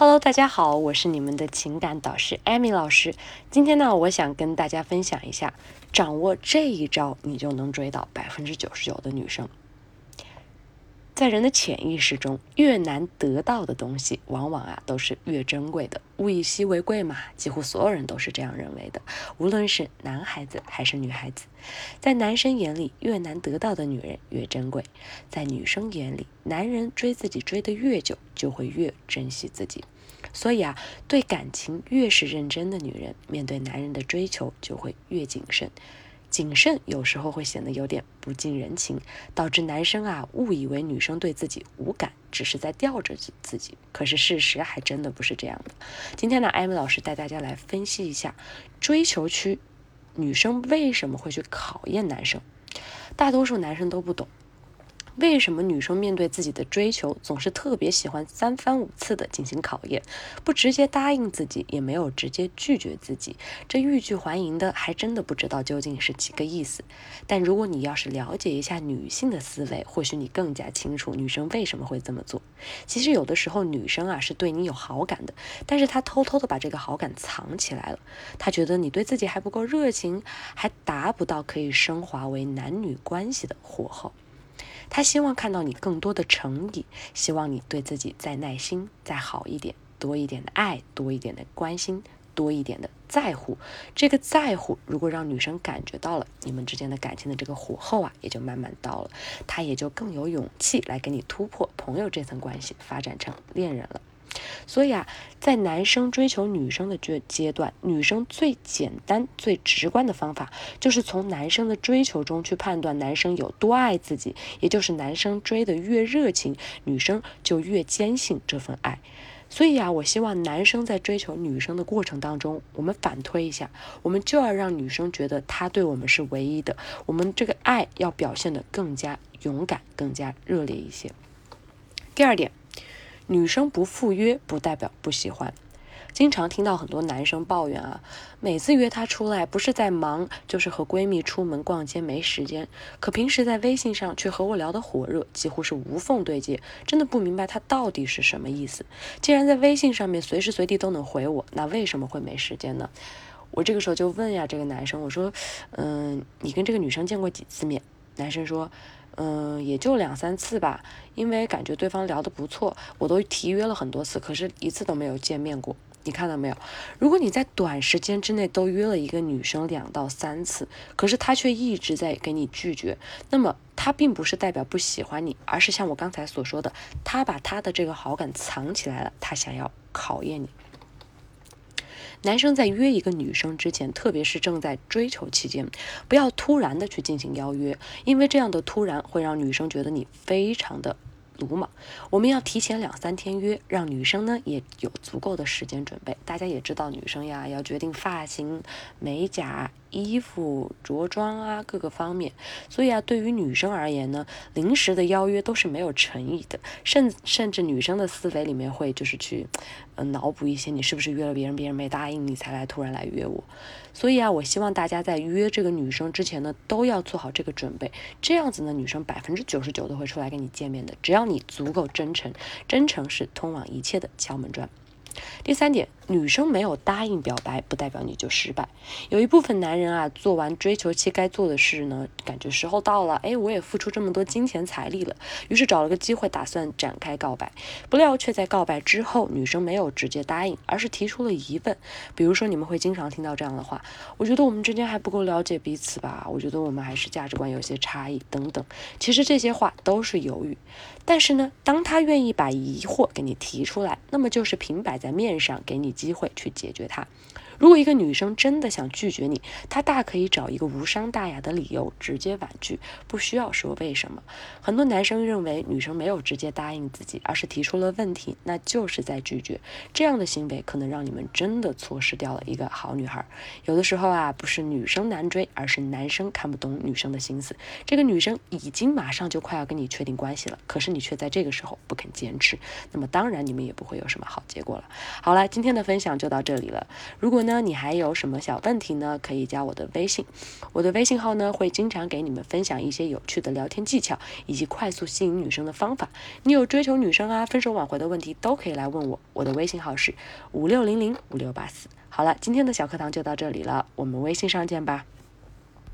Hello，大家好，我是你们的情感导师艾米老师。今天呢，我想跟大家分享一下，掌握这一招，你就能追到百分之九十九的女生。在人的潜意识中，越难得到的东西，往往啊都是越珍贵的。物以稀为贵嘛，几乎所有人都是这样认为的。无论是男孩子还是女孩子，在男生眼里，越难得到的女人越珍贵；在女生眼里，男人追自己追得越久，就会越珍惜自己。所以啊，对感情越是认真的女人，面对男人的追求就会越谨慎。谨慎有时候会显得有点不近人情，导致男生啊误以为女生对自己无感，只是在吊着自自己。可是事实还真的不是这样的。今天呢，艾米老师带大家来分析一下追求区女生为什么会去考验男生。大多数男生都不懂。为什么女生面对自己的追求，总是特别喜欢三番五次的进行考验，不直接答应自己，也没有直接拒绝自己？这欲拒还迎的，还真的不知道究竟是几个意思。但如果你要是了解一下女性的思维，或许你更加清楚女生为什么会这么做。其实有的时候女生啊是对你有好感的，但是她偷偷的把这个好感藏起来了。她觉得你对自己还不够热情，还达不到可以升华为男女关系的火候。他希望看到你更多的诚意，希望你对自己再耐心、再好一点，多一点的爱，多一点的关心，多一点的在乎。这个在乎，如果让女生感觉到了，你们之间的感情的这个火候啊，也就慢慢到了，她也就更有勇气来跟你突破朋友这层关系，发展成恋人了。所以啊，在男生追求女生的这阶段，女生最简单、最直观的方法，就是从男生的追求中去判断男生有多爱自己。也就是男生追的越热情，女生就越坚信这份爱。所以啊，我希望男生在追求女生的过程当中，我们反推一下，我们就要让女生觉得他对我们是唯一的。我们这个爱要表现得更加勇敢、更加热烈一些。第二点。女生不赴约不代表不喜欢，经常听到很多男生抱怨啊，每次约她出来不是在忙，就是和闺蜜出门逛街没时间，可平时在微信上却和我聊得火热，几乎是无缝对接，真的不明白他到底是什么意思。既然在微信上面随时随地都能回我，那为什么会没时间呢？我这个时候就问呀，这个男生，我说，嗯，你跟这个女生见过几次面？男生说。嗯，也就两三次吧，因为感觉对方聊得不错，我都提约了很多次，可是一次都没有见面过。你看到没有？如果你在短时间之内都约了一个女生两到三次，可是她却一直在给你拒绝，那么她并不是代表不喜欢你，而是像我刚才所说的，她把她的这个好感藏起来了，她想要考验你。男生在约一个女生之前，特别是正在追求期间，不要突然的去进行邀约，因为这样的突然会让女生觉得你非常的鲁莽。我们要提前两三天约，让女生呢也有足够的时间准备。大家也知道，女生呀要决定发型、美甲。衣服着装啊，各个方面，所以啊，对于女生而言呢，临时的邀约都是没有诚意的，甚甚至女生的思维里面会就是去，呃，脑补一些你是不是约了别人，别人没答应你才来突然来约我，所以啊，我希望大家在约这个女生之前呢，都要做好这个准备，这样子呢，女生百分之九十九都会出来跟你见面的，只要你足够真诚，真诚是通往一切的敲门砖。第三点。女生没有答应表白，不代表你就失败。有一部分男人啊，做完追求期该做的事呢，感觉时候到了，哎，我也付出这么多金钱财力了，于是找了个机会打算展开告白，不料却在告白之后，女生没有直接答应，而是提出了疑问。比如说，你们会经常听到这样的话：“我觉得我们之间还不够了解彼此吧？我觉得我们还是价值观有些差异等等。”其实这些话都是犹豫。但是呢，当他愿意把疑惑给你提出来，那么就是平摆面上，给你机会去解决它。如果一个女生真的想拒绝你，她大可以找一个无伤大雅的理由直接婉拒，不需要说为什么。很多男生认为女生没有直接答应自己，而是提出了问题，那就是在拒绝。这样的行为可能让你们真的错失掉了一个好女孩。有的时候啊，不是女生难追，而是男生看不懂女生的心思。这个女生已经马上就快要跟你确定关系了，可是你却在这个时候不肯坚持，那么当然你们也不会有什么好结果了。好了，今天的分享就到这里了。如果那，你还有什么小问题呢？可以加我的微信，我的微信号呢会经常给你们分享一些有趣的聊天技巧以及快速吸引女生的方法。你有追求女生啊、分手挽回的问题都可以来问我，我的微信号是五六零零五六八四。好了，今天的小课堂就到这里了，我们微信上见吧。